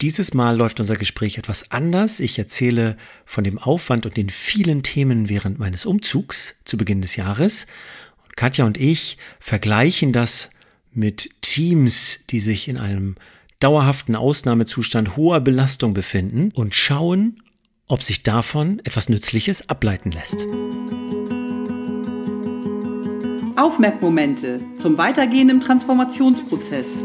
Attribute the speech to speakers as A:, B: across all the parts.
A: Dieses Mal läuft unser Gespräch etwas anders. Ich erzähle von dem Aufwand und den vielen Themen während meines Umzugs zu Beginn des Jahres. Und Katja und ich vergleichen das mit Teams, die sich in einem dauerhaften Ausnahmezustand hoher Belastung befinden und schauen, ob sich davon etwas Nützliches ableiten lässt.
B: Aufmerkmomente zum Weitergehen im Transformationsprozess.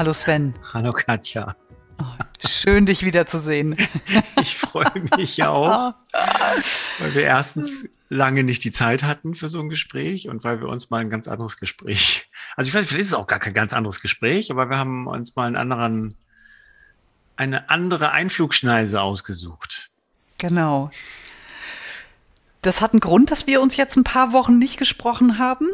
B: Hallo Sven.
A: Hallo Katja.
B: Oh, schön, dich wiederzusehen.
A: Ich freue mich auch, weil wir erstens lange nicht die Zeit hatten für so ein Gespräch und weil wir uns mal ein ganz anderes Gespräch, also ich weiß, vielleicht ist es auch gar kein ganz anderes Gespräch, aber wir haben uns mal einen anderen, eine andere Einflugschneise ausgesucht.
B: Genau. Das hat einen Grund, dass wir uns jetzt ein paar Wochen nicht gesprochen haben.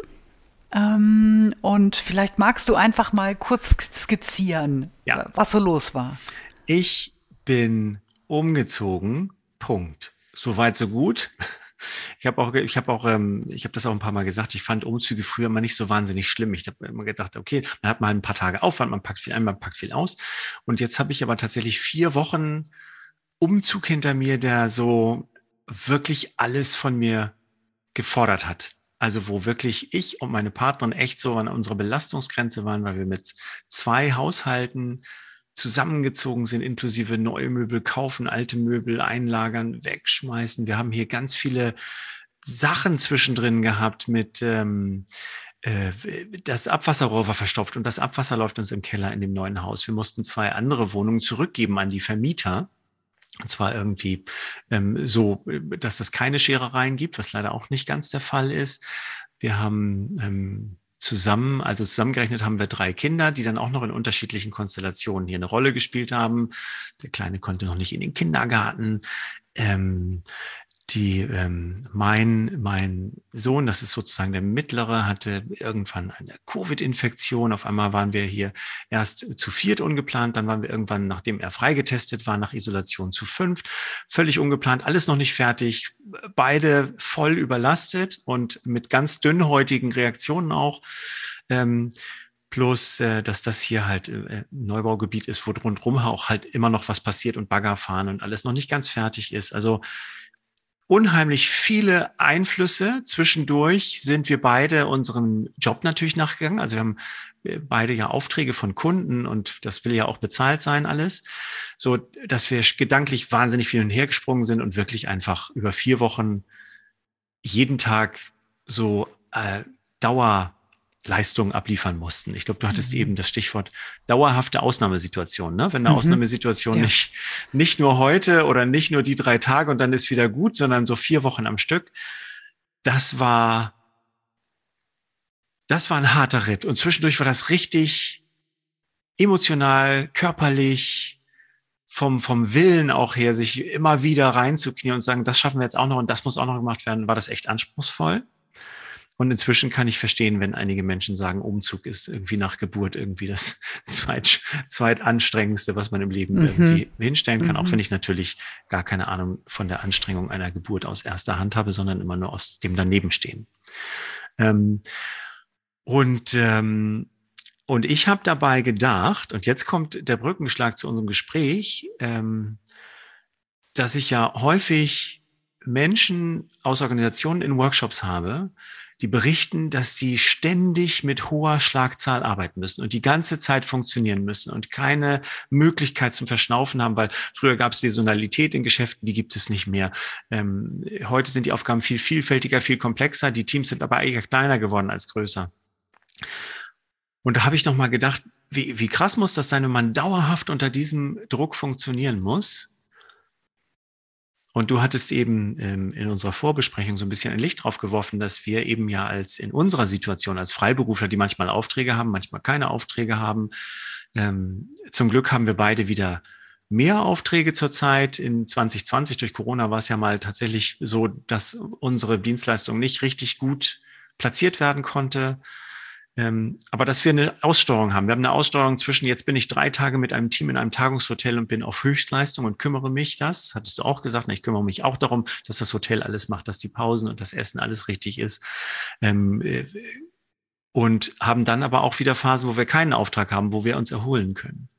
B: Ähm, und vielleicht magst du einfach mal kurz skizzieren, ja. was so los war.
A: Ich bin umgezogen. Punkt. Soweit so gut. Ich habe auch, ich habe auch, ähm, ich habe das auch ein paar Mal gesagt. Ich fand Umzüge früher immer nicht so wahnsinnig schlimm. Ich habe immer gedacht, okay, man hat mal ein paar Tage Aufwand, man packt viel ein, man packt viel aus. Und jetzt habe ich aber tatsächlich vier Wochen Umzug hinter mir, der so wirklich alles von mir gefordert hat. Also wo wirklich ich und meine Partnerin echt so an unserer Belastungsgrenze waren, weil wir mit zwei Haushalten zusammengezogen sind, inklusive neue Möbel kaufen, alte Möbel einlagern, wegschmeißen. Wir haben hier ganz viele Sachen zwischendrin gehabt mit ähm, äh, das Abwasserrohr war verstopft und das Abwasser läuft uns im Keller in dem neuen Haus. Wir mussten zwei andere Wohnungen zurückgeben an die Vermieter und zwar irgendwie ähm, so, dass es keine Scherereien gibt, was leider auch nicht ganz der Fall ist. Wir haben ähm, zusammen, also zusammengerechnet haben wir drei Kinder, die dann auch noch in unterschiedlichen Konstellationen hier eine Rolle gespielt haben. Der Kleine konnte noch nicht in den Kindergarten. Ähm, die ähm, mein mein Sohn, das ist sozusagen der mittlere, hatte irgendwann eine Covid-Infektion. Auf einmal waren wir hier erst zu viert ungeplant, dann waren wir irgendwann, nachdem er freigetestet war, nach Isolation zu fünft, völlig ungeplant, alles noch nicht fertig, beide voll überlastet und mit ganz dünnhäutigen Reaktionen auch. Ähm, Plus, äh, dass das hier halt äh, Neubaugebiet ist, wo rundherum auch halt immer noch was passiert und Bagger fahren und alles noch nicht ganz fertig ist. Also unheimlich viele Einflüsse. Zwischendurch sind wir beide unserem Job natürlich nachgegangen. Also wir haben äh, beide ja Aufträge von Kunden und das will ja auch bezahlt sein alles. So, dass wir gedanklich wahnsinnig viel hin und her gesprungen sind und wirklich einfach über vier Wochen jeden Tag so äh, Dauer Leistungen abliefern mussten. Ich glaube, du hattest mhm. eben das Stichwort dauerhafte Ausnahmesituation. Ne? Wenn eine mhm. Ausnahmesituation ja. nicht, nicht nur heute oder nicht nur die drei Tage und dann ist wieder gut, sondern so vier Wochen am Stück, das war, das war ein harter Ritt. Und zwischendurch war das richtig emotional, körperlich, vom, vom Willen auch her, sich immer wieder reinzuknien und sagen, das schaffen wir jetzt auch noch und das muss auch noch gemacht werden, war das echt anspruchsvoll. Und inzwischen kann ich verstehen, wenn einige Menschen sagen, Umzug ist irgendwie nach Geburt irgendwie das zweit, zweitanstrengendste, was man im Leben mhm. irgendwie hinstellen kann. Mhm. Auch wenn ich natürlich gar keine Ahnung von der Anstrengung einer Geburt aus erster Hand habe, sondern immer nur aus dem Danebenstehen. Ähm, und, ähm, und ich habe dabei gedacht, und jetzt kommt der Brückenschlag zu unserem Gespräch, ähm, dass ich ja häufig Menschen aus Organisationen in Workshops habe, die berichten, dass sie ständig mit hoher Schlagzahl arbeiten müssen und die ganze Zeit funktionieren müssen und keine Möglichkeit zum Verschnaufen haben, weil früher gab es Saisonalität in Geschäften, die gibt es nicht mehr. Ähm, heute sind die Aufgaben viel vielfältiger, viel komplexer, die Teams sind aber eher kleiner geworden als größer. Und da habe ich noch mal gedacht, wie, wie krass muss das sein, wenn man dauerhaft unter diesem Druck funktionieren muss? Und du hattest eben ähm, in unserer Vorbesprechung so ein bisschen ein Licht drauf geworfen, dass wir eben ja als in unserer Situation als Freiberufler, die manchmal Aufträge haben, manchmal keine Aufträge haben. Ähm, zum Glück haben wir beide wieder mehr Aufträge zurzeit. In 2020 durch Corona war es ja mal tatsächlich so, dass unsere Dienstleistung nicht richtig gut platziert werden konnte. Ähm, aber dass wir eine Aussteuerung haben. Wir haben eine Aussteuerung zwischen, jetzt bin ich drei Tage mit einem Team in einem Tagungshotel und bin auf Höchstleistung und kümmere mich das. Hattest du auch gesagt, ich kümmere mich auch darum, dass das Hotel alles macht, dass die Pausen und das Essen alles richtig ist. Ähm, äh, und haben dann aber auch wieder Phasen, wo wir keinen Auftrag haben, wo wir uns erholen können.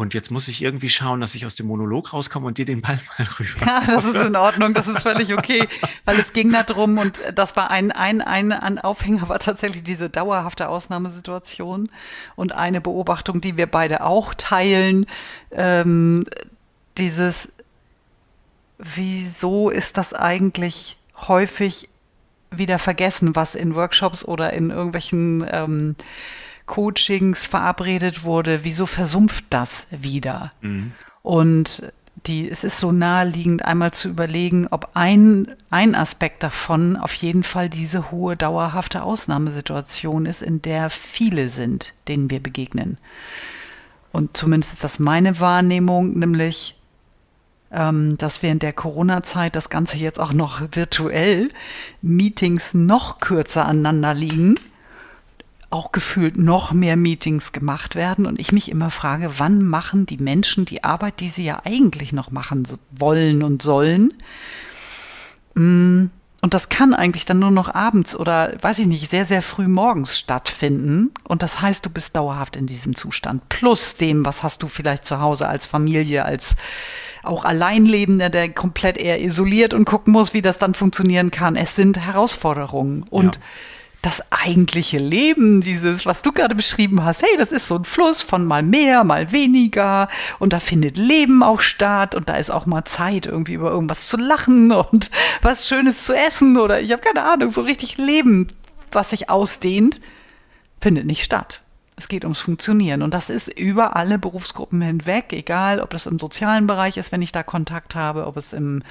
A: Und jetzt muss ich irgendwie schauen, dass ich aus dem Monolog rauskomme und dir den Ball mal rüber.
B: Ja, das ist in Ordnung, das ist völlig okay, weil es ging darum und das war ein, ein, ein, ein Aufhänger war tatsächlich diese dauerhafte Ausnahmesituation und eine Beobachtung, die wir beide auch teilen, ähm, dieses, wieso ist das eigentlich häufig wieder vergessen, was in Workshops oder in irgendwelchen ähm, Coachings verabredet wurde, wieso versumpft das wieder? Mhm. Und die, es ist so naheliegend, einmal zu überlegen, ob ein, ein Aspekt davon auf jeden Fall diese hohe, dauerhafte Ausnahmesituation ist, in der viele sind, denen wir begegnen. Und zumindest ist das meine Wahrnehmung, nämlich, ähm, dass in der Corona-Zeit das Ganze jetzt auch noch virtuell Meetings noch kürzer aneinander liegen auch gefühlt noch mehr Meetings gemacht werden und ich mich immer frage, wann machen die Menschen die Arbeit, die sie ja eigentlich noch machen wollen und sollen? Mm, und das kann eigentlich dann nur noch abends oder, weiß ich nicht, sehr, sehr früh morgens stattfinden. Und das heißt, du bist dauerhaft in diesem Zustand. Plus dem, was hast du vielleicht zu Hause als Familie, als auch Alleinlebender, der komplett eher isoliert und gucken muss, wie das dann funktionieren kann. Es sind Herausforderungen. Und ja das eigentliche Leben, dieses, was du gerade beschrieben hast, hey, das ist so ein Fluss von mal mehr, mal weniger. Und da findet Leben auch statt. Und da ist auch mal Zeit, irgendwie über irgendwas zu lachen und was Schönes zu essen. Oder ich habe keine Ahnung, so richtig Leben, was sich ausdehnt, findet nicht statt. Es geht ums Funktionieren. Und das ist über alle Berufsgruppen hinweg, egal ob das im sozialen Bereich ist, wenn ich da Kontakt habe, ob es im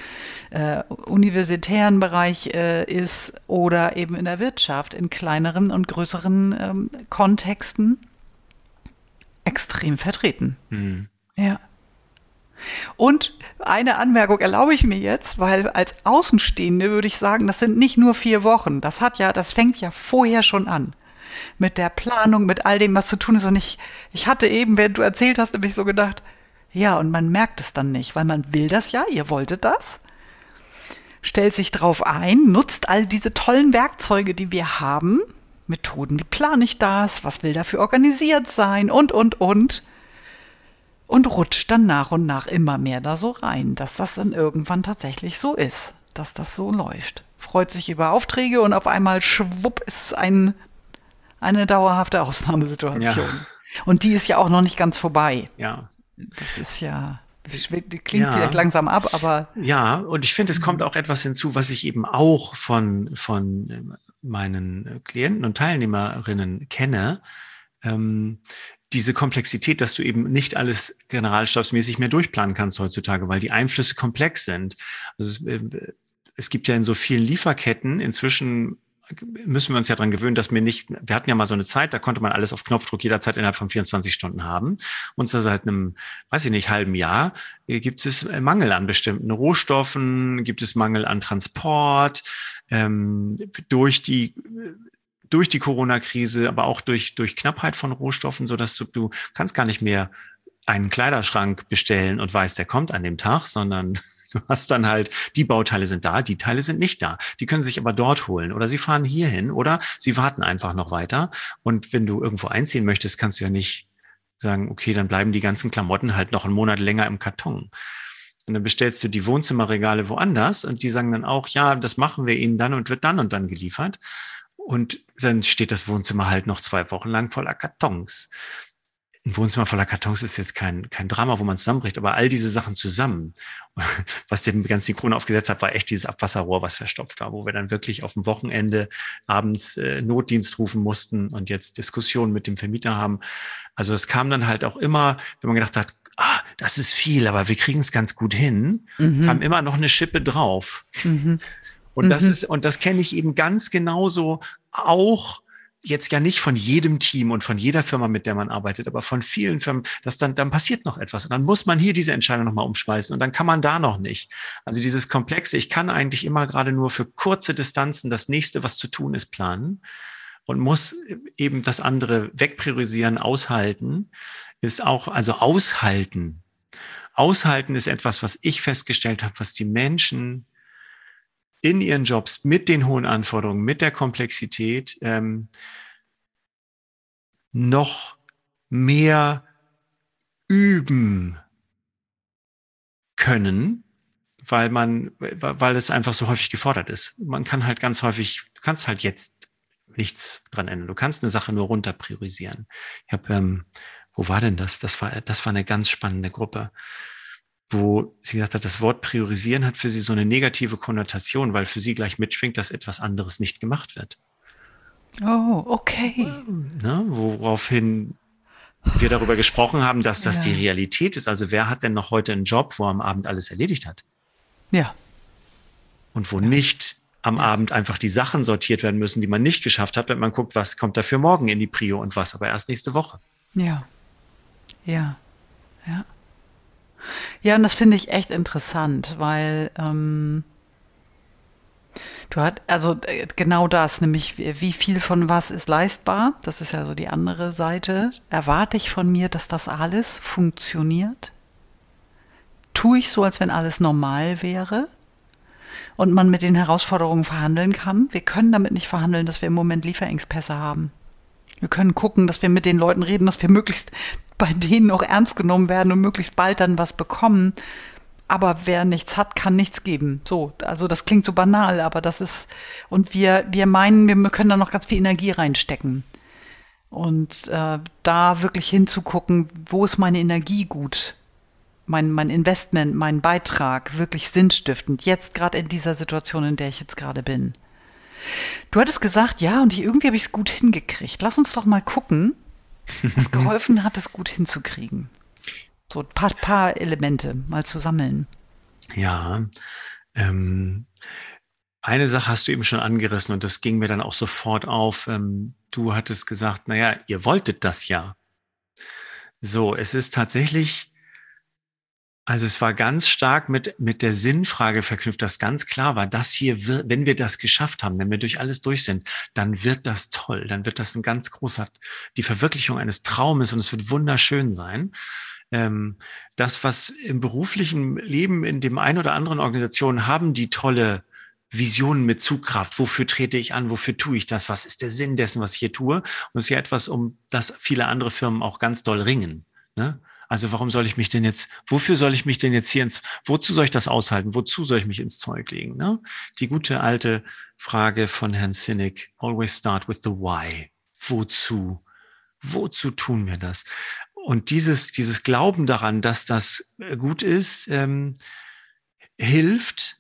B: äh, universitären Bereich äh, ist oder eben in der Wirtschaft, in kleineren und größeren ähm, Kontexten extrem vertreten. Mhm. Ja. Und eine Anmerkung erlaube ich mir jetzt, weil als Außenstehende würde ich sagen, das sind nicht nur vier Wochen. Das hat ja, das fängt ja vorher schon an mit der Planung, mit all dem, was zu tun ist. Und ich, ich hatte eben, während du erzählt hast, nämlich so gedacht, ja, und man merkt es dann nicht, weil man will das ja, ihr wolltet das, stellt sich drauf ein, nutzt all diese tollen Werkzeuge, die wir haben, Methoden, wie plane ich das, was will dafür organisiert sein und, und, und. Und rutscht dann nach und nach immer mehr da so rein, dass das dann irgendwann tatsächlich so ist, dass das so läuft. Freut sich über Aufträge und auf einmal schwupp ist ein eine dauerhafte Ausnahmesituation. Ja. Und die ist ja auch noch nicht ganz vorbei.
A: Ja.
B: Das ist ja, klingt ja. vielleicht langsam ab, aber.
A: Ja, und ich finde, es kommt auch etwas hinzu, was ich eben auch von, von meinen Klienten und Teilnehmerinnen kenne. Ähm, diese Komplexität, dass du eben nicht alles generalstabsmäßig mehr durchplanen kannst heutzutage, weil die Einflüsse komplex sind. Also es, äh, es gibt ja in so vielen Lieferketten inzwischen müssen wir uns ja dran gewöhnen, dass wir nicht, wir hatten ja mal so eine Zeit, da konnte man alles auf Knopfdruck jederzeit innerhalb von 24 Stunden haben. Und seit einem, weiß ich nicht, halben Jahr äh, gibt es äh, Mangel an bestimmten Rohstoffen, gibt es Mangel an Transport, ähm, durch die durch die Corona-Krise, aber auch durch, durch Knappheit von Rohstoffen, so dass du, du kannst gar nicht mehr einen Kleiderschrank bestellen und weißt, der kommt an dem Tag, sondern Du hast dann halt, die Bauteile sind da, die Teile sind nicht da. Die können sich aber dort holen oder sie fahren hierhin oder sie warten einfach noch weiter. Und wenn du irgendwo einziehen möchtest, kannst du ja nicht sagen, okay, dann bleiben die ganzen Klamotten halt noch einen Monat länger im Karton. Und dann bestellst du die Wohnzimmerregale woanders und die sagen dann auch, ja, das machen wir ihnen dann und wird dann und dann geliefert. Und dann steht das Wohnzimmer halt noch zwei Wochen lang voller Kartons ein Wohnzimmer voller Kartons ist jetzt kein, kein Drama, wo man zusammenbricht, aber all diese Sachen zusammen, was den ganzen Krone aufgesetzt hat, war echt dieses Abwasserrohr, was verstopft war, wo wir dann wirklich auf dem Wochenende abends äh, Notdienst rufen mussten und jetzt Diskussionen mit dem Vermieter haben. Also es kam dann halt auch immer, wenn man gedacht hat, ah, das ist viel, aber wir kriegen es ganz gut hin, mhm. kam immer noch eine Schippe drauf. Mhm. Und das mhm. ist, und das kenne ich eben ganz genauso auch jetzt ja nicht von jedem Team und von jeder Firma, mit der man arbeitet, aber von vielen Firmen, dass dann, dann passiert noch etwas. Und dann muss man hier diese Entscheidung nochmal umschmeißen und dann kann man da noch nicht. Also dieses Komplexe, ich kann eigentlich immer gerade nur für kurze Distanzen das nächste, was zu tun ist, planen und muss eben das andere wegpriorisieren, aushalten, ist auch, also aushalten. Aushalten ist etwas, was ich festgestellt habe, was die Menschen in ihren Jobs mit den hohen Anforderungen, mit der Komplexität ähm, noch mehr üben können, weil man, weil es einfach so häufig gefordert ist. Man kann halt ganz häufig, du kannst halt jetzt nichts dran ändern. Du kannst eine Sache nur runter priorisieren. Ich habe, ähm, wo war denn das? Das war, das war eine ganz spannende Gruppe wo sie gesagt hat, das Wort priorisieren hat für sie so eine negative Konnotation, weil für sie gleich mitschwingt, dass etwas anderes nicht gemacht wird.
B: Oh, okay.
A: Ne, woraufhin wir darüber gesprochen haben, dass das ja. die Realität ist. Also wer hat denn noch heute einen Job, wo er am Abend alles erledigt hat?
B: Ja.
A: Und wo ja. nicht am ja. Abend einfach die Sachen sortiert werden müssen, die man nicht geschafft hat, wenn man guckt, was kommt da für morgen in die Prio und was aber erst nächste Woche.
B: Ja. Ja. Ja. Ja, und das finde ich echt interessant, weil ähm, du hast, also äh, genau das, nämlich wie viel von was ist leistbar, das ist ja so die andere Seite. Erwarte ich von mir, dass das alles funktioniert? Tue ich so, als wenn alles normal wäre? Und man mit den Herausforderungen verhandeln kann. Wir können damit nicht verhandeln, dass wir im Moment Lieferengpässe haben. Wir können gucken, dass wir mit den Leuten reden, dass wir möglichst bei denen auch ernst genommen werden und möglichst bald dann was bekommen. Aber wer nichts hat, kann nichts geben. So, also das klingt so banal, aber das ist, und wir, wir meinen, wir können da noch ganz viel Energie reinstecken. Und äh, da wirklich hinzugucken, wo ist meine Energie gut? Mein, mein Investment, mein Beitrag wirklich sinnstiftend, jetzt gerade in dieser Situation, in der ich jetzt gerade bin. Du hattest gesagt, ja, und ich, irgendwie habe ich es gut hingekriegt. Lass uns doch mal gucken, was geholfen hat, es gut hinzukriegen. So ein paar, paar Elemente mal zu sammeln.
A: Ja, ähm, eine Sache hast du eben schon angerissen und das ging mir dann auch sofort auf. Ähm, du hattest gesagt, naja, ihr wolltet das ja. So, es ist tatsächlich also es war ganz stark mit, mit der Sinnfrage verknüpft, dass ganz klar war, das hier wenn wir das geschafft haben, wenn wir durch alles durch sind, dann wird das toll, dann wird das ein ganz großer, die Verwirklichung eines Traumes und es wird wunderschön sein. Ähm, das, was im beruflichen Leben in dem einen oder anderen Organisation haben, die tolle Visionen mit Zugkraft. Wofür trete ich an? Wofür tue ich das? Was ist der Sinn dessen, was ich hier tue? Und es ist ja etwas, um das viele andere Firmen auch ganz doll ringen. Ne? Also warum soll ich mich denn jetzt, wofür soll ich mich denn jetzt hier ins, wozu soll ich das aushalten? Wozu soll ich mich ins Zeug legen? Ne? Die gute alte Frage von Herrn Sinnig, always start with the why. Wozu? Wozu tun wir das? Und dieses, dieses Glauben daran, dass das gut ist, ähm, hilft,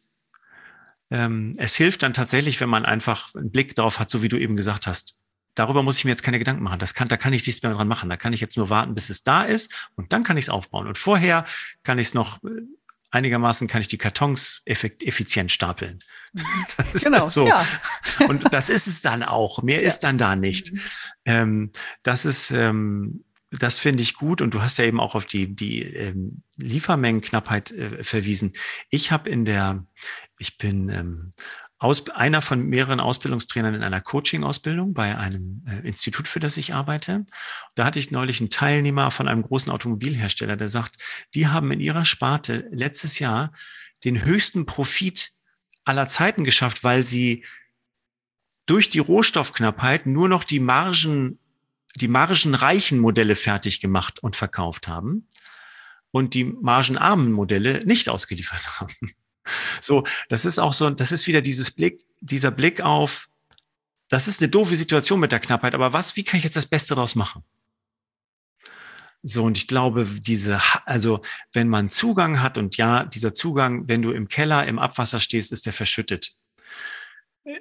A: ähm, es hilft dann tatsächlich, wenn man einfach einen Blick darauf hat, so wie du eben gesagt hast, darüber muss ich mir jetzt keine Gedanken machen. Das kann, da kann ich nichts mehr dran machen. Da kann ich jetzt nur warten, bis es da ist und dann kann ich es aufbauen. Und vorher kann ich es noch äh, einigermaßen kann ich die Kartons effizient stapeln. genau. So. Ja. Und das ist es dann auch. Mehr ja. ist dann da nicht. Mhm. Ähm, das ist, ähm, das finde ich gut. Und du hast ja eben auch auf die, die ähm, Liefermengenknappheit äh, verwiesen. Ich habe in der, ich bin ähm, aus, einer von mehreren Ausbildungstrainern in einer Coaching-Ausbildung bei einem äh, Institut, für das ich arbeite. Da hatte ich neulich einen Teilnehmer von einem großen Automobilhersteller, der sagt, die haben in ihrer Sparte letztes Jahr den höchsten Profit aller Zeiten geschafft, weil sie durch die Rohstoffknappheit nur noch die Margen, die margenreichen Modelle fertig gemacht und verkauft haben und die margenarmen Modelle nicht ausgeliefert haben. So, das ist auch so, das ist wieder dieses Blick, dieser Blick auf, das ist eine doofe Situation mit der Knappheit, aber was, wie kann ich jetzt das Beste daraus machen? So, und ich glaube, diese, also, wenn man Zugang hat und ja, dieser Zugang, wenn du im Keller im Abwasser stehst, ist der verschüttet.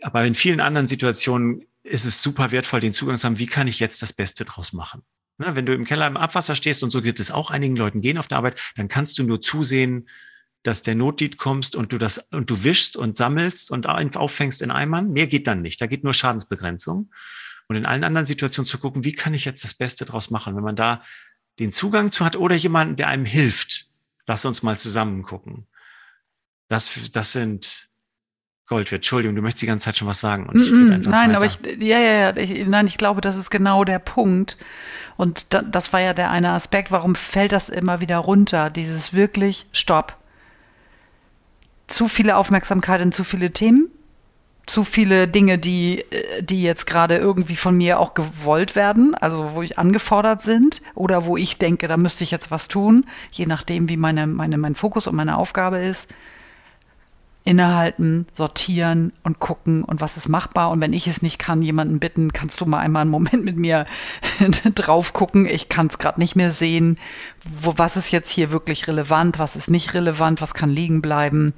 A: Aber in vielen anderen Situationen ist es super wertvoll, den Zugang zu haben. Wie kann ich jetzt das Beste draus machen? Ne, wenn du im Keller im Abwasser stehst und so geht es auch einigen Leuten gehen auf der Arbeit, dann kannst du nur zusehen, dass der Notdienst kommst und du das und du wischst und sammelst und auffängst in Eimern. Mehr geht dann nicht. Da geht nur Schadensbegrenzung. Und in allen anderen Situationen zu gucken, wie kann ich jetzt das Beste draus machen? Wenn man da den Zugang zu hat oder jemanden, der einem hilft, lass uns mal zusammen gucken. Das, das sind Gold wird. Entschuldigung, du möchtest die ganze Zeit schon was sagen.
B: Mm -mm, nein, weiter. aber ich, ja, ja, ja, ich, nein, ich glaube, das ist genau der Punkt. Und da, das war ja der eine Aspekt, warum fällt das immer wieder runter? Dieses wirklich Stopp. Zu viele Aufmerksamkeit in zu viele Themen, zu viele Dinge, die, äh, die jetzt gerade irgendwie von mir auch gewollt werden, also wo ich angefordert sind oder wo ich denke, da müsste ich jetzt was tun, je nachdem, wie meine, meine, mein Fokus und meine Aufgabe ist innehalten, sortieren und gucken und was ist machbar. Und wenn ich es nicht kann, jemanden bitten, kannst du mal einmal einen Moment mit mir drauf gucken. Ich kann es gerade nicht mehr sehen. Wo, was ist jetzt hier wirklich relevant? Was ist nicht relevant? Was kann liegen bleiben?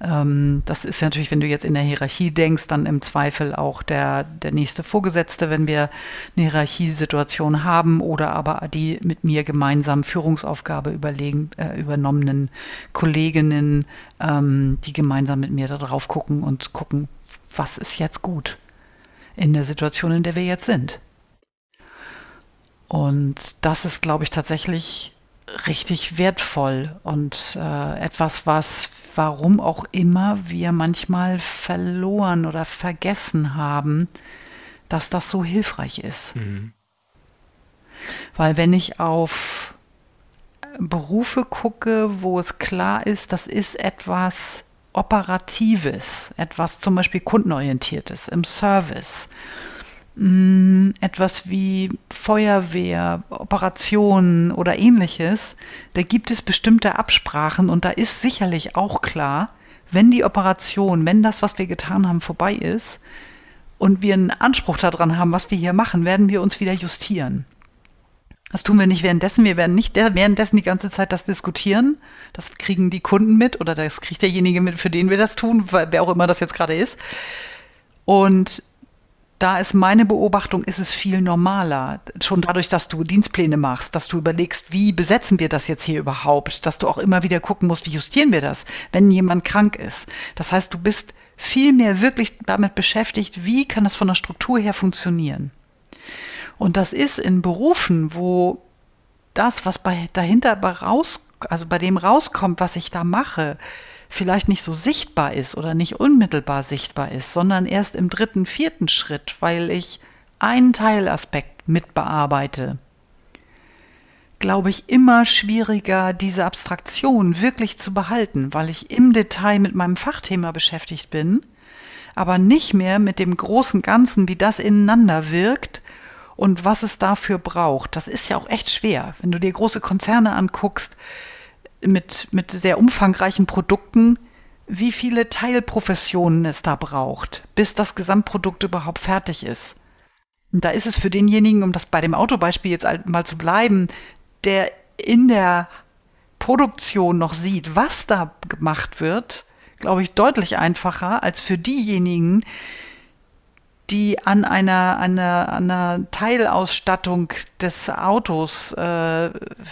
B: Ähm, das ist natürlich, wenn du jetzt in der Hierarchie denkst, dann im Zweifel auch der, der nächste Vorgesetzte, wenn wir eine Hierarchiesituation haben oder aber die mit mir gemeinsam Führungsaufgabe überlegen, äh, übernommenen Kolleginnen, ähm, die gemeinsam mit mir da drauf gucken und gucken, was ist jetzt gut in der Situation, in der wir jetzt sind. Und das ist, glaube ich, tatsächlich richtig wertvoll und äh, etwas, was, warum auch immer wir manchmal verloren oder vergessen haben, dass das so hilfreich ist. Mhm. Weil wenn ich auf Berufe gucke, wo es klar ist, das ist etwas Operatives, etwas zum Beispiel kundenorientiertes im Service, mm, etwas wie Feuerwehr, Operationen oder ähnliches, da gibt es bestimmte Absprachen und da ist sicherlich auch klar, wenn die Operation, wenn das, was wir getan haben, vorbei ist und wir einen Anspruch daran haben, was wir hier machen, werden wir uns wieder justieren. Das tun wir nicht währenddessen. Wir werden nicht währenddessen die ganze Zeit das diskutieren. Das kriegen die Kunden mit oder das kriegt derjenige mit, für den wir das tun, wer auch immer das jetzt gerade ist. Und da ist meine Beobachtung, ist es viel normaler. Schon dadurch, dass du Dienstpläne machst, dass du überlegst, wie besetzen wir das jetzt hier überhaupt, dass du auch immer wieder gucken musst, wie justieren wir das, wenn jemand krank ist. Das heißt, du bist viel mehr wirklich damit beschäftigt, wie kann das von der Struktur her funktionieren. Und das ist in Berufen, wo das, was bei, dahinter raus, also bei dem rauskommt, was ich da mache, vielleicht nicht so sichtbar ist oder nicht unmittelbar sichtbar ist, sondern erst im dritten, vierten Schritt, weil ich einen Teilaspekt mitbearbeite, glaube ich, immer schwieriger, diese Abstraktion wirklich zu behalten, weil ich im Detail mit meinem Fachthema beschäftigt bin, aber nicht mehr mit dem großen Ganzen, wie das ineinander wirkt und was es dafür braucht. Das ist ja auch echt schwer. Wenn du dir große Konzerne anguckst mit, mit sehr umfangreichen Produkten, wie viele Teilprofessionen es da braucht, bis das Gesamtprodukt überhaupt fertig ist. Und da ist es für denjenigen, um das bei dem Autobeispiel jetzt mal zu bleiben, der in der Produktion noch sieht, was da gemacht wird, glaube ich, deutlich einfacher als für diejenigen, die an einer, einer, einer Teilausstattung des Autos äh,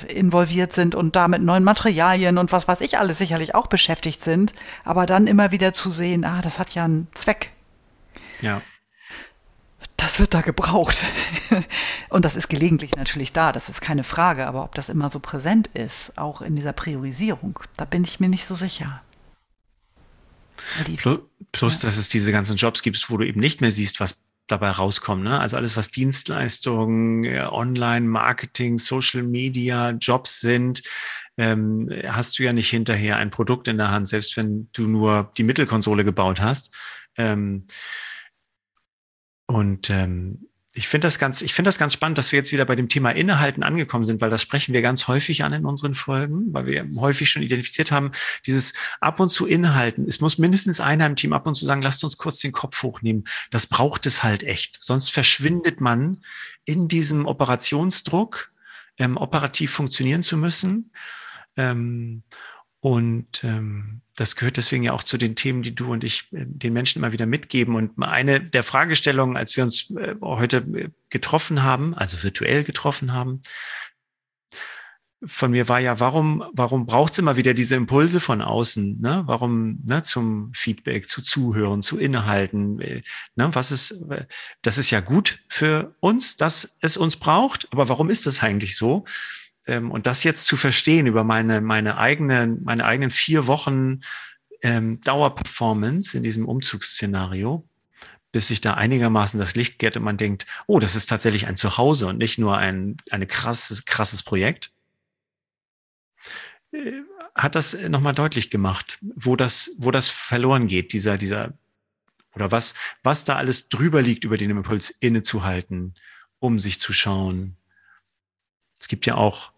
B: involviert sind und da mit neuen Materialien und was weiß ich alles sicherlich auch beschäftigt sind, aber dann immer wieder zu sehen, ah, das hat ja einen Zweck.
A: Ja.
B: Das wird da gebraucht. und das ist gelegentlich natürlich da, das ist keine Frage, aber ob das immer so präsent ist, auch in dieser Priorisierung, da bin ich mir nicht so sicher.
A: Plus, plus ja. dass es diese ganzen Jobs gibt, wo du eben nicht mehr siehst, was dabei rauskommt. Ne? Also alles, was Dienstleistungen, äh, Online-Marketing, Social Media, Jobs sind, ähm, hast du ja nicht hinterher ein Produkt in der Hand, selbst wenn du nur die Mittelkonsole gebaut hast. Ähm, und ähm, ich finde das ganz, ich finde das ganz spannend, dass wir jetzt wieder bei dem Thema Innehalten angekommen sind, weil das sprechen wir ganz häufig an in unseren Folgen, weil wir häufig schon identifiziert haben, dieses ab und zu Innehalten. Es muss mindestens einer im Team ab und zu sagen, lasst uns kurz den Kopf hochnehmen. Das braucht es halt echt. Sonst verschwindet man in diesem Operationsdruck, ähm, operativ funktionieren zu müssen. Ähm, und ähm, das gehört deswegen ja auch zu den Themen, die du und ich äh, den Menschen immer wieder mitgeben. Und eine der Fragestellungen, als wir uns äh, heute äh, getroffen haben, also virtuell getroffen haben, von mir war ja, warum, warum braucht es immer wieder diese Impulse von außen? Ne? Warum ne, zum Feedback, zu Zuhören, zu Innehalten? Ne? Was ist, das ist ja gut für uns, dass es uns braucht, aber warum ist das eigentlich so? Ähm, und das jetzt zu verstehen über meine, meine eigenen, meine eigenen vier Wochen ähm, Dauerperformance in diesem Umzugsszenario, bis sich da einigermaßen das Licht geht und man denkt, oh, das ist tatsächlich ein Zuhause und nicht nur ein eine krasses, krasses Projekt, äh, hat das nochmal deutlich gemacht, wo das, wo das verloren geht, dieser, dieser, oder was, was da alles drüber liegt über den Impuls innezuhalten, um sich zu schauen. Es gibt ja auch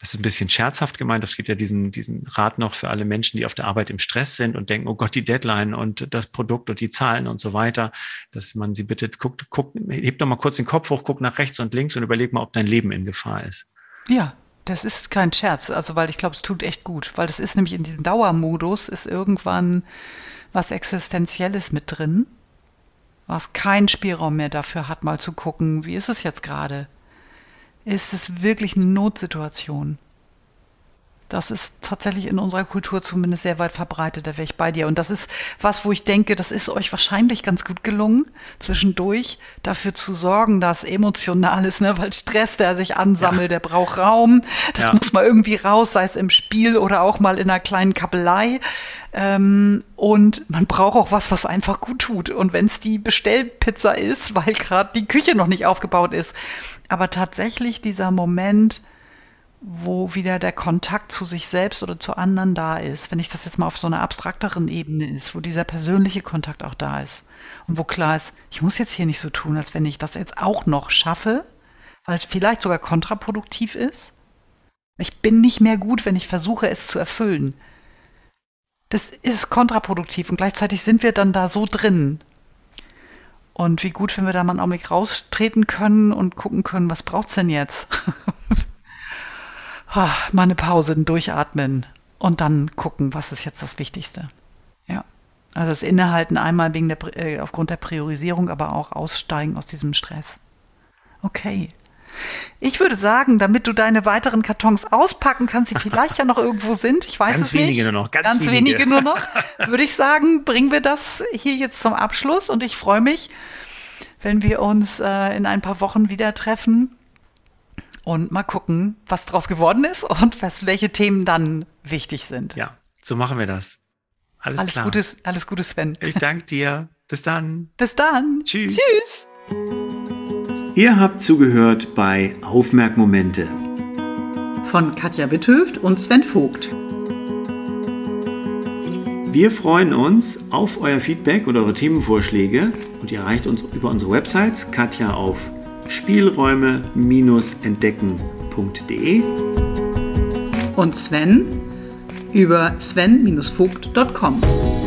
A: das ist ein bisschen scherzhaft gemeint, es gibt ja diesen, diesen Rat noch für alle Menschen, die auf der Arbeit im Stress sind und denken, oh Gott, die Deadline und das Produkt und die Zahlen und so weiter, dass man sie bittet, guckt, guckt, hebt doch mal kurz den Kopf hoch, guck nach rechts und links und überleg mal, ob dein Leben in Gefahr ist.
B: Ja, das ist kein Scherz, also weil ich glaube, es tut echt gut, weil das ist nämlich in diesem Dauermodus ist irgendwann was Existenzielles mit drin, was keinen Spielraum mehr dafür hat, mal zu gucken, wie ist es jetzt gerade? Ist es wirklich eine Notsituation. Das ist tatsächlich in unserer Kultur zumindest sehr weit verbreitet, da wäre ich bei dir. Und das ist was, wo ich denke, das ist euch wahrscheinlich ganz gut gelungen, zwischendurch dafür zu sorgen, dass emotional ist, ne? weil Stress, der sich ansammelt, ja. der braucht Raum. Das ja. muss mal irgendwie raus, sei es im Spiel oder auch mal in einer kleinen Kappelei. Ähm, und man braucht auch was, was einfach gut tut. Und wenn es die Bestellpizza ist, weil gerade die Küche noch nicht aufgebaut ist, aber tatsächlich dieser Moment, wo wieder der Kontakt zu sich selbst oder zu anderen da ist, wenn ich das jetzt mal auf so einer abstrakteren Ebene ist, wo dieser persönliche Kontakt auch da ist und wo klar ist, ich muss jetzt hier nicht so tun, als wenn ich das jetzt auch noch schaffe, weil es vielleicht sogar kontraproduktiv ist. Ich bin nicht mehr gut, wenn ich versuche, es zu erfüllen. Das ist kontraproduktiv und gleichzeitig sind wir dann da so drin, und wie gut, wenn wir da mal einen Augenblick raustreten können und gucken können, was braucht's denn jetzt? Mal eine Pause, ein Durchatmen und dann gucken, was ist jetzt das Wichtigste. Ja. Also das Innehalten einmal wegen der, äh, aufgrund der Priorisierung, aber auch aussteigen aus diesem Stress. Okay. Ich würde sagen, damit du deine weiteren Kartons auspacken kannst, die vielleicht ja noch irgendwo sind, ich weiß ganz es nicht. Ganz wenige nur noch. Ganz, ganz wenige. wenige nur noch. Würde ich sagen, bringen wir das hier jetzt zum Abschluss und ich freue mich, wenn wir uns äh, in ein paar Wochen wieder treffen und mal gucken, was daraus geworden ist und was, welche Themen dann wichtig sind.
A: Ja, so machen wir das. Alles, alles klar.
B: Gutes, alles Gute, Sven.
A: Ich danke dir. Bis dann.
B: Bis dann.
A: Tschüss. Tschüss. Ihr habt zugehört bei Aufmerkmomente
B: von Katja Witthöft und Sven Vogt.
A: Wir freuen uns auf euer Feedback oder eure Themenvorschläge und ihr erreicht uns über unsere Websites Katja auf spielräume-entdecken.de
B: und Sven über sven-vogt.com.